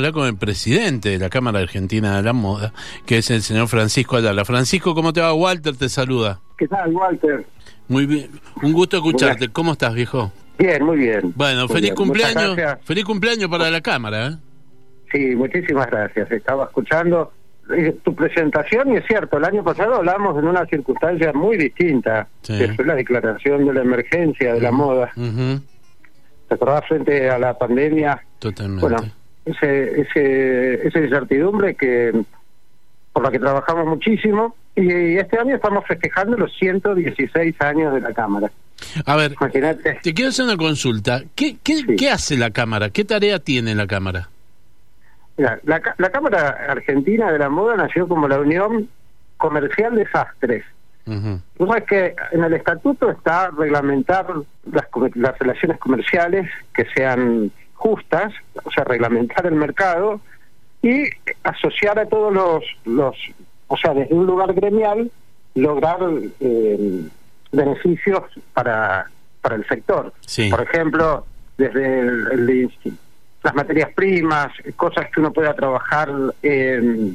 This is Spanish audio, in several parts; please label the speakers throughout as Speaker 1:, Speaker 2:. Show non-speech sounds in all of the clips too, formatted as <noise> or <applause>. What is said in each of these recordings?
Speaker 1: hablar con el presidente de la Cámara Argentina de la Moda, que es el señor Francisco Ayala. Francisco, ¿cómo te va? Walter te saluda.
Speaker 2: ¿Qué tal, Walter?
Speaker 1: Muy bien, un gusto escucharte. ¿Cómo estás, viejo?
Speaker 2: Bien, muy bien.
Speaker 1: Bueno,
Speaker 2: Muy
Speaker 1: feliz
Speaker 2: bien.
Speaker 1: cumpleaños. Feliz cumpleaños para la Cámara, ¿eh?
Speaker 2: Sí, muchísimas gracias. Estaba escuchando eh, tu presentación y es cierto, el año pasado hablamos en una circunstancia muy distinta,
Speaker 1: Sí.
Speaker 2: que fue la declaración de la emergencia de la moda. ¿Te acordás frente a la pandemia?
Speaker 1: Totalmente.
Speaker 2: Bueno, ese, ese, esa incertidumbre que por la que trabajamos muchísimo y este año estamos festejando los 116 años de la Cámara.
Speaker 1: A ver,
Speaker 2: Imagínate.
Speaker 1: te quiero hacer una consulta. ¿Qué, qué,
Speaker 2: Sí.
Speaker 1: qué hace la Cámara? ¿Qué tarea tiene la Cámara?
Speaker 2: Mira, la, la Cámara Argentina de la Moda nació como la Unión Comercial de Sastres. Tú sabes que en el estatuto está reglamentar las, las relaciones comerciales que sean justas, o sea, reglamentar el mercado y asociar a todos los, los o sea, desde un lugar gremial, lograr eh, beneficios para, para el sector.
Speaker 1: Sí.
Speaker 2: Por ejemplo, desde el- las materias primas, cosas que uno pueda trabajar, eh,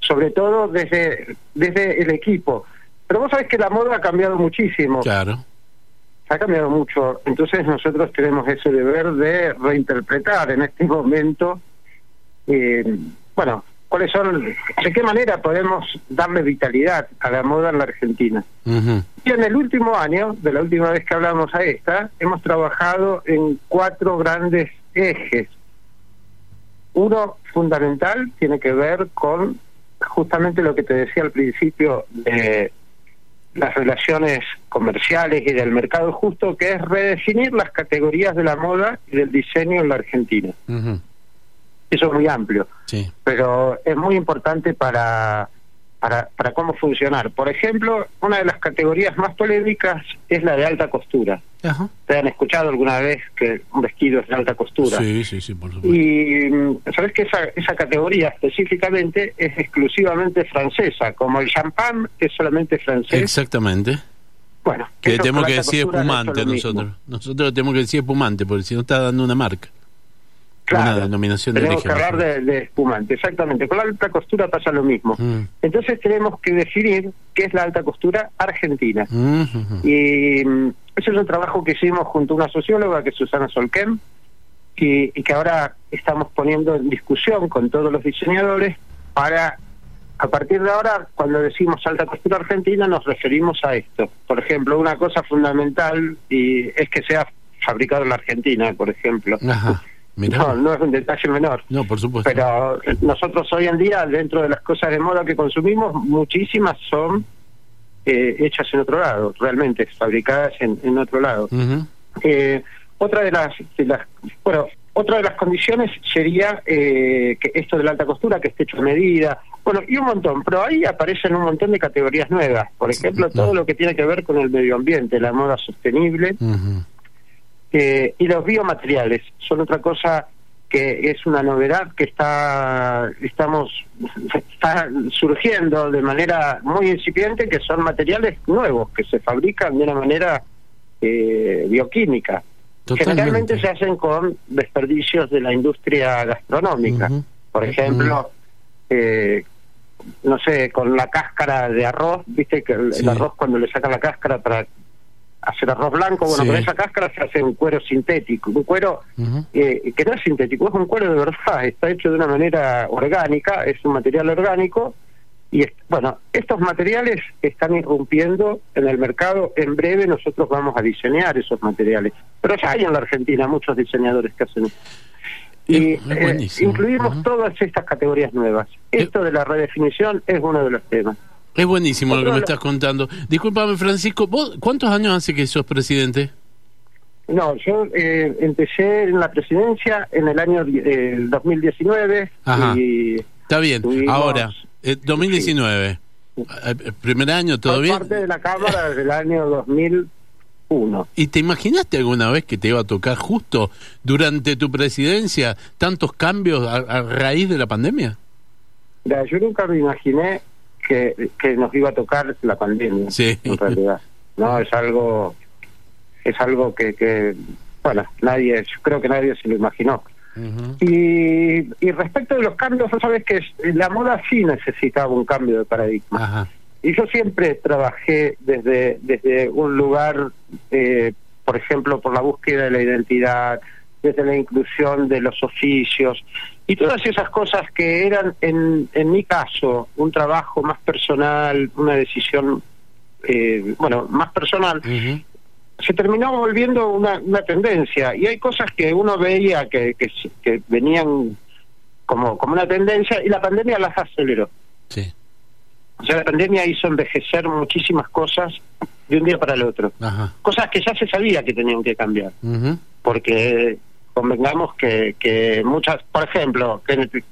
Speaker 2: sobre todo desde, desde el equipo. Pero vos sabés que la moda ha cambiado muchísimo,
Speaker 1: Claro.
Speaker 2: Ha cambiado mucho. Entonces nosotros tenemos ese deber de reinterpretar en este momento, eh, bueno, cuáles son, de qué manera podemos darle vitalidad a la moda en la Argentina. Y en el último año, de la última vez que hablamos a esta, hemos trabajado en cuatro grandes ejes. Uno fundamental tiene que ver con justamente lo que te decía al principio de las relaciones comerciales y del mercado justo, que es redefinir las categorías de la moda y del diseño en la Argentina. Eso es muy amplio
Speaker 1: Sí.
Speaker 2: pero es muy importante para, para, para cómo funcionar. Por ejemplo, una de las categorías más polémicas es la de alta costura.
Speaker 1: Ajá.
Speaker 2: ¿Te han escuchado alguna vez que un vestido es de alta costura?
Speaker 1: Sí, sí, sí, por supuesto.
Speaker 2: Y mm, sabes que esa, esa categoría específicamente es exclusivamente francesa, como el champán es solamente francés.
Speaker 1: Exactamente.
Speaker 2: Bueno,
Speaker 1: Que
Speaker 2: eso
Speaker 1: tenemos que decir espumante
Speaker 2: mismo.
Speaker 1: nosotros. Nosotros tenemos que decir espumante, porque si no está dando una marca.
Speaker 2: Claro,
Speaker 1: Una denominación de
Speaker 2: tenemos que
Speaker 1: origen.
Speaker 2: hablar de, de espumante, exactamente. Con la alta costura pasa lo mismo.
Speaker 1: Mm.
Speaker 2: Entonces tenemos que definir qué es la alta costura argentina.
Speaker 1: Mm, ujú.
Speaker 2: Y mm, ese es un trabajo que hicimos junto a una socióloga que es Susana Solquem y, y que ahora estamos poniendo en discusión con todos los diseñadores para, a partir de ahora, cuando decimos alta costura argentina, nos referimos a esto. Por ejemplo, una cosa fundamental y es que sea fabricado en la Argentina, por ejemplo.
Speaker 1: Ajá.
Speaker 2: No, no es un detalle menor.
Speaker 1: No, por supuesto.
Speaker 2: Pero eh, nosotros hoy en día, dentro de las cosas de moda que consumimos, muchísimas son eh, hechas en otro lado, realmente fabricadas en, en otro lado. Eh, otra de las, de las- bueno, otra de las condiciones sería eh, que esto de la alta costura, que esté hecho a medida, bueno, y un montón, pero ahí aparecen un montón de categorías nuevas. Por ejemplo,
Speaker 1: Sí,
Speaker 2: todo lo que tiene que ver con el medio ambiente, la moda sostenible eh, y los biomateriales son otra cosa que es una novedad que está estamos está surgiendo de manera muy incipiente que son materiales nuevos que se fabrican de una manera eh, bioquímica
Speaker 1: Totalmente.
Speaker 2: generalmente se hacen con desperdicios de la industria gastronómica por ejemplo eh, no sé con la cáscara de arroz viste que el, arroz cuando le sacan la cáscara para hacer arroz blanco bueno
Speaker 1: Sí.
Speaker 2: con esa cáscara se hace un cuero sintético un cuero eh, que no es sintético, es un cuero de verdad, está hecho de una manera orgánica, es un material orgánico. Y bueno, estos materiales están irrumpiendo en el mercado. En breve nosotros vamos a diseñar esos materiales. Pero ya hay en la Argentina muchos diseñadores que hacen. Y eh,
Speaker 1: buenísimo.
Speaker 2: incluimos todas estas categorías nuevas. Esto de la redefinición es uno de los temas.
Speaker 1: Es buenísimo lo que me estás contando. Discúlpame, Francisco, ¿vos cuántos años hace que sos presidente?
Speaker 2: No, yo eh, empecé en la presidencia en el año eh, 2019
Speaker 1: Ajá.
Speaker 2: y
Speaker 1: Está bien. Ahora, eh, 2019. Eh, eh, primer año, ¿todo
Speaker 2: Soy
Speaker 1: bien?
Speaker 2: parte de la Cámara desde el año 2001.
Speaker 1: ¿Y te imaginaste alguna vez que te iba a tocar justo durante tu presidencia tantos cambios a, a raíz de la pandemia?
Speaker 2: Mira, yo nunca me imaginé que, que nos iba a tocar la pandemia,
Speaker 1: Sí.
Speaker 2: en realidad. No, es algo, es algo que, que, bueno, nadie, yo creo que nadie se lo imaginó. Y, y, respecto de los cambios, vos sabés que la moda sí necesitaba un cambio de paradigma. Y yo siempre trabajé desde, desde un lugar, eh, por ejemplo, por la búsqueda de la identidad, desde la inclusión de los oficios y todas esas cosas que eran, en, en mi caso, un trabajo más personal, una decisión, eh, bueno, más personal, se terminó volviendo una, una tendencia. Y hay cosas que uno veía que, que, venían como, como una tendencia y la pandemia las aceleró. Sí. O sea, la pandemia hizo envejecer muchísimas cosas de un día para el otro. Cosas que ya se sabía que tenían que cambiar. Porque convengamos que, que muchas, por ejemplo, que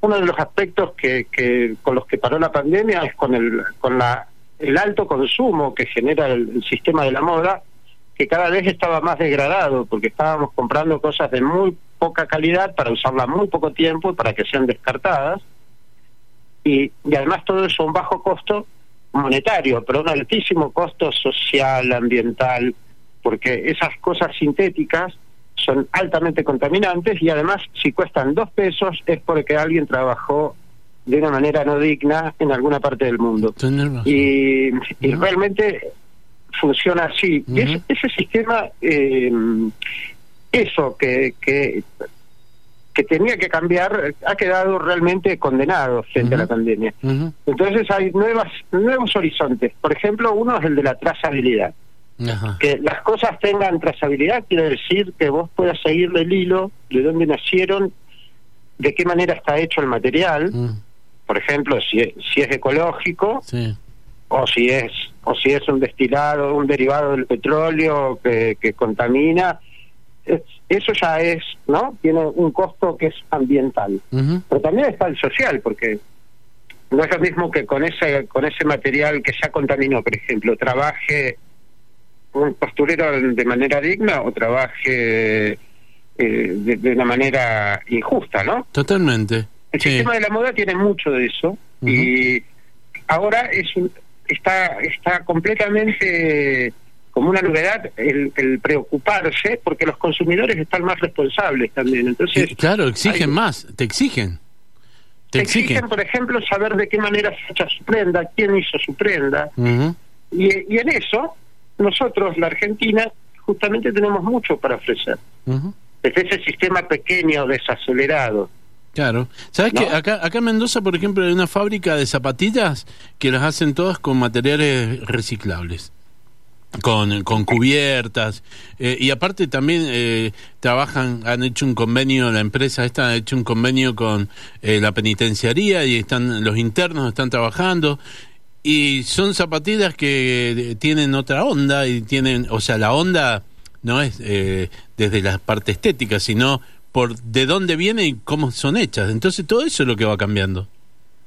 Speaker 2: uno de los aspectos que, que con los que paró la pandemia es con el con la el alto consumo que genera el, sistema de la moda, que cada vez estaba más degradado, porque estábamos comprando cosas de muy poca calidad para usarla muy poco tiempo y para que sean descartadas. Y, y además todo eso a un bajo costo monetario, pero un altísimo costo social, ambiental, porque esas cosas sintéticas son altamente contaminantes y además si cuestan dos pesos es porque alguien trabajó de una manera no digna en alguna parte del mundo. Y, realmente funciona así. Y ese sistema, eh, eso que, que, que tenía que cambiar, ha quedado realmente condenado frente a la pandemia. Entonces hay nuevas nuevos horizontes. Por ejemplo, uno es el de la trazabilidad. Que las cosas tengan trazabilidad quiere decir que vos puedas seguirle el hilo de dónde nacieron, de qué manera está hecho el material, por ejemplo, si, si es ecológico o si es o si es un destilado, un derivado del petróleo que, que contamina, eso ya es, ¿no? Tiene un costo que es ambiental, pero también está el social, porque no es lo mismo que con ese con ese material que ya contaminó, por ejemplo, trabaje un posturero de manera digna o trabaje eh, de, una manera injusta, ¿no?
Speaker 1: Totalmente.
Speaker 2: El sistema de la moda tiene mucho de eso y ahora es está está completamente como una novedad el, preocuparse porque los consumidores están más responsables también. Entonces,
Speaker 1: claro, exigen más, te exigen.
Speaker 2: Te exigen. por ejemplo, saber de qué manera se hecha su prenda, quién hizo su prenda. y, y en eso nosotros, la Argentina, justamente tenemos mucho para ofrecer. Desde ese sistema pequeño, desacelerado.
Speaker 1: Claro. ¿Sabes que acá, acá en Mendoza, por ejemplo, hay una fábrica de zapatillas que las hacen todas con materiales reciclables? Con, con cubiertas eh, y aparte también eh, trabajan han hecho un convenio la empresa esta ha hecho un convenio con eh, la penitenciaría y están los internos están trabajando y son zapatillas que tienen otra onda y tienen, o sea, la onda no es eh, desde la parte estética, sino por de dónde vienen y cómo son hechas. Entonces todo eso es lo que va cambiando.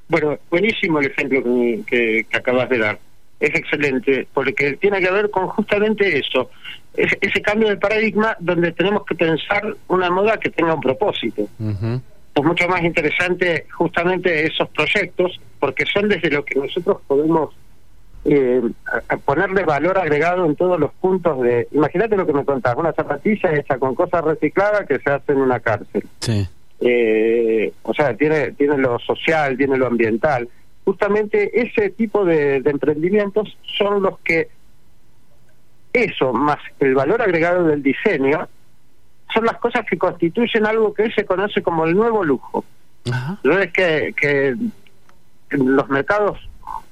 Speaker 2: Bueno, buenísimo el ejemplo que, acabas de dar. Es excelente, porque tiene que ver con justamente eso, ese, cambio de paradigma donde tenemos que pensar una moda que tenga un propósito es mucho más interesante justamente esos proyectos porque son desde lo que nosotros podemos eh, ponerle valor agregado en todos los puntos de... Imagínate lo que me contás, una zapatilla hecha con cosas recicladas que se hace en una cárcel. Sí. Eh, o sea, tiene, tiene lo social, tiene lo ambiental. Justamente ese tipo de emprendimientos son los que eso, más el valor agregado del diseño, son las cosas que constituyen algo que se conoce como el nuevo lujo. es que, que en los mercados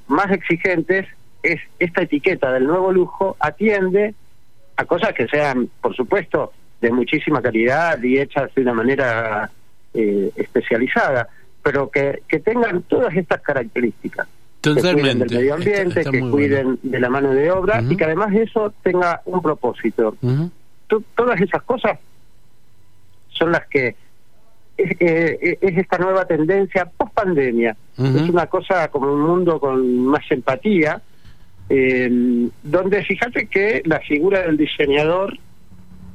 Speaker 2: más exigentes es esta etiqueta del nuevo lujo atiende a cosas que sean, por supuesto, de muchísima calidad y hechas de una manera eh, especializada, pero que, que tengan todas estas características.
Speaker 1: Totalmente. Que cuiden
Speaker 2: del medio ambiente, que cuiden de la mano de obra y que además eso tenga un propósito. Todas esas cosas son las que es, es esta nueva tendencia post pandemia. Es una cosa como un mundo con más empatía, eh, donde fíjate que la figura del diseñador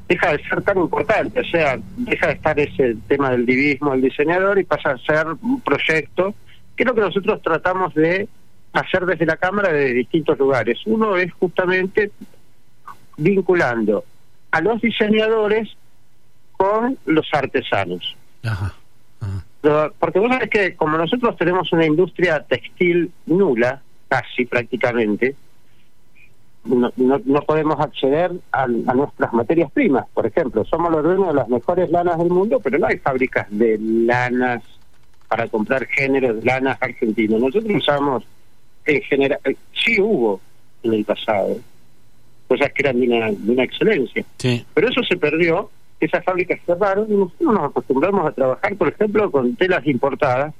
Speaker 2: deja de ser tan importante, o sea, deja de estar ese tema del divismo del diseñador y pasa a ser un proyecto que es lo que nosotros tratamos de hacer desde la Cámara de distintos lugares. Uno es justamente vinculando a los diseñadores con los artesanos. Porque vos sabés que como nosotros tenemos una industria textil nula, casi prácticamente, no, no, podemos acceder a, nuestras materias primas. Por ejemplo, somos los dueños de las mejores lanas del mundo, pero no hay fábricas de lanas para comprar géneros de lanas argentinos. Nosotros usamos en general, eh, sí hubo en el pasado, cosas que eran de una, de una excelencia. Pero eso se perdió, esas fábricas cerraron y nosotros nos acostumbramos a trabajar, por ejemplo, con telas importadas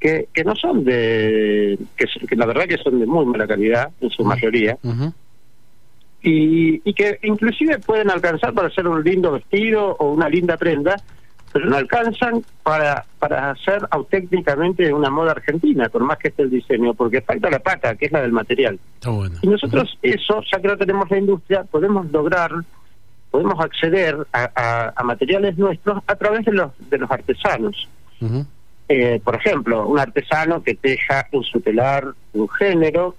Speaker 2: que, que no son de, que, la verdad que son de muy mala calidad en su mayoría. y, y que inclusive pueden alcanzar para hacer un lindo vestido o una linda prenda, pero no alcanzan para, para hacer auténticamente una moda argentina, por más que esté el diseño, porque falta la pata, que es la del material. Y nosotros eso, ya que no tenemos la industria, podemos lograr, podemos acceder a, a, materiales nuestros a través de los, de los artesanos. Eh, por ejemplo, un artesano que teja en su telar un género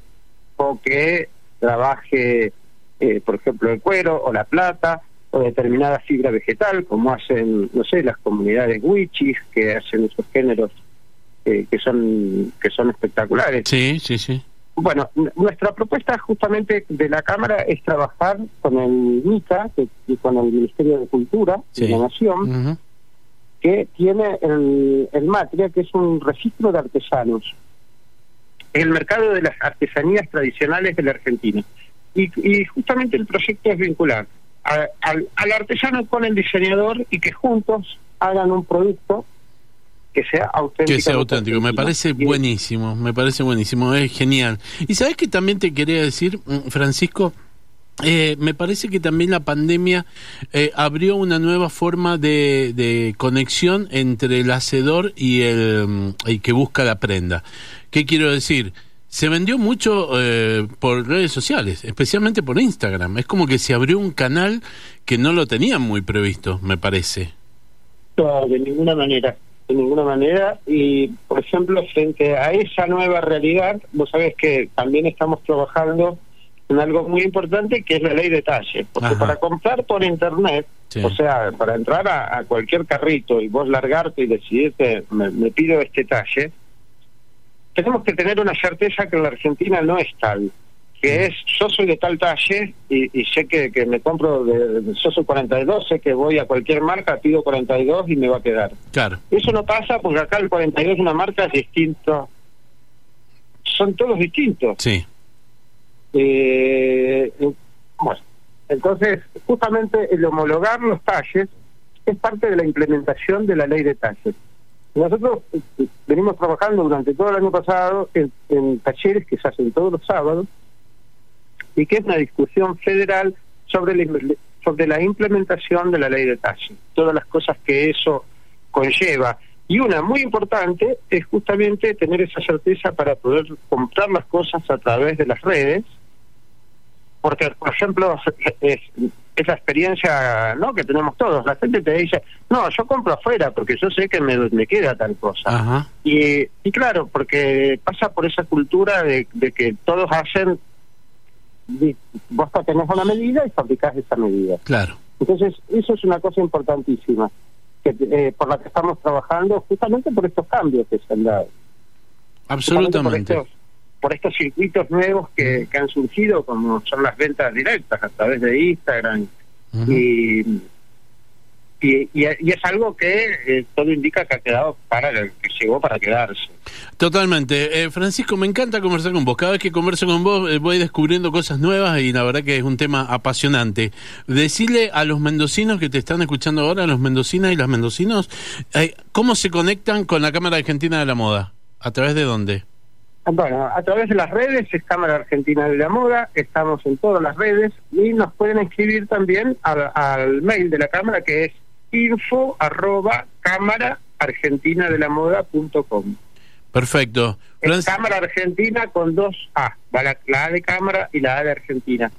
Speaker 2: o que trabaje, eh, por ejemplo, el cuero o la plata o determinada fibra vegetal, como hacen, no sé, las comunidades wichis que hacen esos géneros eh, que son que son espectaculares.
Speaker 1: Sí, sí, sí.
Speaker 2: Bueno, nuestra propuesta justamente de la Cámara es trabajar con el MICA y con el Ministerio de Cultura de la Nación, que tiene el, el MATRIA, que es un registro de artesanos, el mercado de las artesanías tradicionales de la Argentina. Y, y justamente el proyecto es vincular al, artesano con el diseñador y que juntos hagan un producto que sea auténtico.
Speaker 1: Que sea auténtico, me parece buenísimo, me parece buenísimo, es genial. Y sabes que también te quería decir, mm, Francisco, eh, me parece que también la pandemia eh, abrió una nueva forma de, de, conexión entre el hacedor y el, mm, el que busca la prenda. ¿Qué quiero decir? se vendió mucho eh, por redes sociales, especialmente por Instagram. Es como que se abrió un canal que no lo tenían muy previsto, me parece.
Speaker 2: No, de ninguna manera, de ninguna manera. Y, por ejemplo, frente a esa nueva realidad, vos sabés que también estamos trabajando en algo muy importante que es la ley de talle. Porque para comprar por Internet, o sea, para entrar a, cualquier carrito y vos largarte y decidirte, me pido este talle, tenemos que tener una certeza que en la Argentina no es tal, que es yo soy de tal talle y, sé que, que, me compro, de, yo soy 42, sé que voy a cualquier marca, pido 42 y me va a quedar.
Speaker 1: Claro.
Speaker 2: Eso no pasa porque acá el 42 es una marca es distinto. Son todos distintos.
Speaker 1: Sí.
Speaker 2: Eh, bueno, entonces, justamente el homologar los talles es parte de la implementación de la ley de talles. Nosotros eh, venimos trabajando durante todo el año pasado en, talleres que se hacen todos los sábados y que es una discusión federal sobre la, sobre la implementación de la ley de taxi, todas las cosas que eso conlleva. Y una muy importante es justamente tener esa certeza para poder comprar las cosas a través de las redes, porque, por ejemplo, es, esa experiencia no que tenemos todos. La gente te dice, no, yo compro afuera porque yo sé que me, me queda tal cosa. Y, y claro, porque pasa por esa cultura de, que todos hacen, vos tenés una medida y fabricás esa medida.
Speaker 1: Claro.
Speaker 2: Entonces, eso es una cosa importantísima que eh, por la que estamos trabajando justamente por estos cambios que se han dado.
Speaker 1: Absolutamente
Speaker 2: por estos circuitos nuevos que, han surgido, como son las ventas directas a través de Instagram. y, y, y, es algo que eh, todo indica que ha quedado para que llegó para quedarse.
Speaker 1: Totalmente. Eh, Francisco, me encanta conversar con vos. Cada vez que converso con vos eh, voy descubriendo cosas nuevas y la verdad que es un tema apasionante. Decirle a los mendocinos que te están escuchando ahora, a los mendocinas y las mendocinos, ¿cómo se conectan con la Cámara Argentina de la Moda? ¿A través de dónde?
Speaker 2: Bueno, a través de las redes es Cámara Argentina de la Moda, estamos en todas las redes y nos pueden escribir también al, mail de la Cámara que es info arroba cámara argentina de la moda punto com.
Speaker 1: Perfecto.
Speaker 2: Cámara Argentina con dos A, la, A de Cámara y la A de Argentina.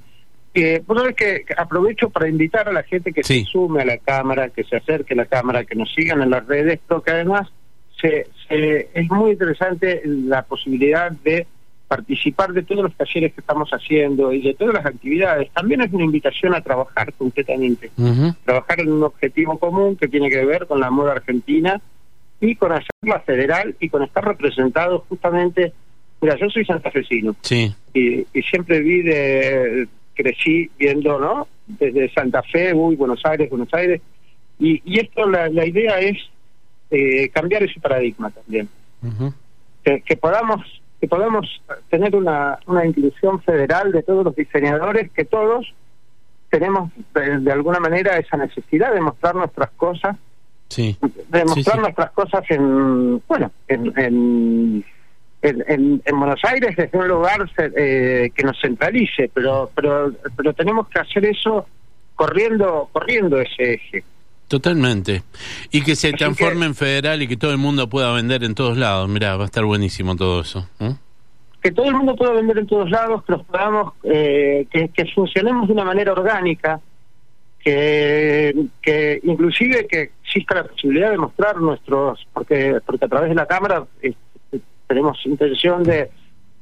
Speaker 2: Eh, bueno, es que aprovecho para invitar a la gente que se sume a la Cámara, que se acerque a la Cámara, que nos sigan en las redes, porque además se, es muy interesante la posibilidad de participar de todos los talleres que estamos haciendo y de todas las actividades, también es una invitación a trabajar concretamente, trabajar en un objetivo común que tiene que ver con la moda argentina y con hacerla federal y con estar representado justamente, mira, yo soy santafesino.
Speaker 1: Sí.
Speaker 2: y, y siempre vi de, crecí viendo, ¿no? Desde Santa Fe, uy, Buenos Aires, Buenos Aires, y, y esto la, la idea es eh, cambiar ese paradigma también, que, que podamos que podamos tener una, una inclusión federal de todos los diseñadores, que todos tenemos de, alguna manera esa necesidad de mostrar nuestras cosas,
Speaker 1: sí.
Speaker 2: de mostrar nuestras cosas en, bueno, en, en, en, en Buenos Aires desde un lugar eh, que nos centralice, pero, pero, pero tenemos que hacer eso corriendo, corriendo ese eje.
Speaker 1: Totalmente. Y que se transforme en federal y que todo el mundo pueda vender en todos lados. Mirá, va a estar buenísimo todo eso. ¿eh?
Speaker 2: Que todo el mundo pueda vender en todos lados, que los podamos, eh, que, que, funcionemos de una manera orgánica, que, que inclusive que exista la posibilidad de mostrar nuestros, porque, porque a través de la cámara eh, tenemos intención de,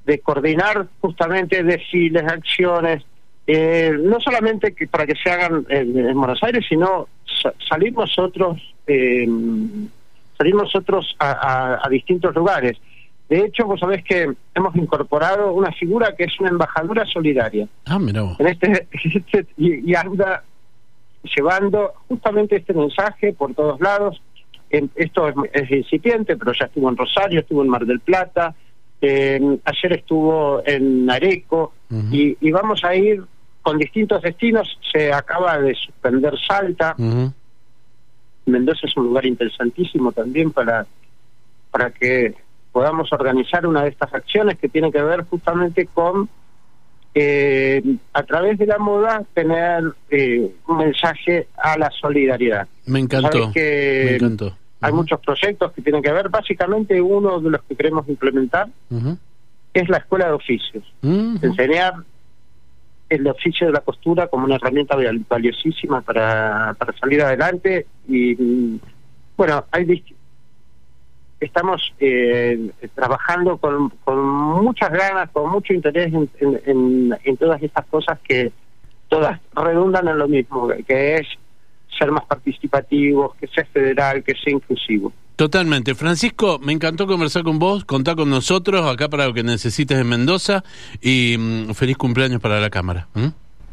Speaker 2: de coordinar justamente desfiles, acciones, eh, no solamente que para que se hagan en, en Buenos Aires, sino salir nosotros, eh, salir nosotros a, a, a, distintos lugares. De hecho, vos sabés que hemos incorporado una figura que es una embajadora solidaria.
Speaker 1: Ah, mira.
Speaker 2: En este, <laughs> este y, y, anda llevando justamente este mensaje por todos lados. En, esto es, es, incipiente, pero ya estuvo en Rosario, estuvo en Mar del Plata, eh, ayer estuvo en Areco, uh -huh. y, y vamos a ir con distintos destinos. Se acaba de suspender Salta. Uh -huh. Mendoza es un lugar interesantísimo también para, para que podamos organizar una de estas acciones que tiene que ver justamente con, eh, a través de la moda, tener eh, un mensaje a la solidaridad.
Speaker 1: Me encantó.
Speaker 2: Que
Speaker 1: me encantó.
Speaker 2: Hay uh -huh. muchos proyectos que tienen que ver, básicamente uno de los que queremos implementar uh -huh. es la escuela de oficios. Enseñar el oficio de la costura como una herramienta valiosísima para, para salir adelante y bueno, hay estamos eh, trabajando con, con muchas ganas, con mucho interés en, en, en, todas estas cosas que todas redundan en lo mismo, que es ser más participativos, que sea federal, que sea inclusivo.
Speaker 1: Totalmente. Francisco, me encantó conversar con vos, contar con nosotros acá para lo que necesites en Mendoza y um, feliz cumpleaños para la Cámara. ¿Mm?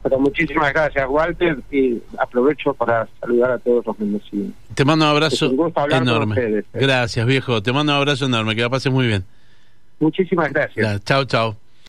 Speaker 2: Pero muchísimas gracias, Walter, y aprovecho para saludar a todos los mendocinos.
Speaker 1: Te mando un abrazo
Speaker 2: un
Speaker 1: enorme.
Speaker 2: Ustedes,
Speaker 1: ¿eh? Gracias, viejo. Te mando un abrazo enorme, que la pases muy bien.
Speaker 2: Muchísimas gracias.
Speaker 1: Chao, chao.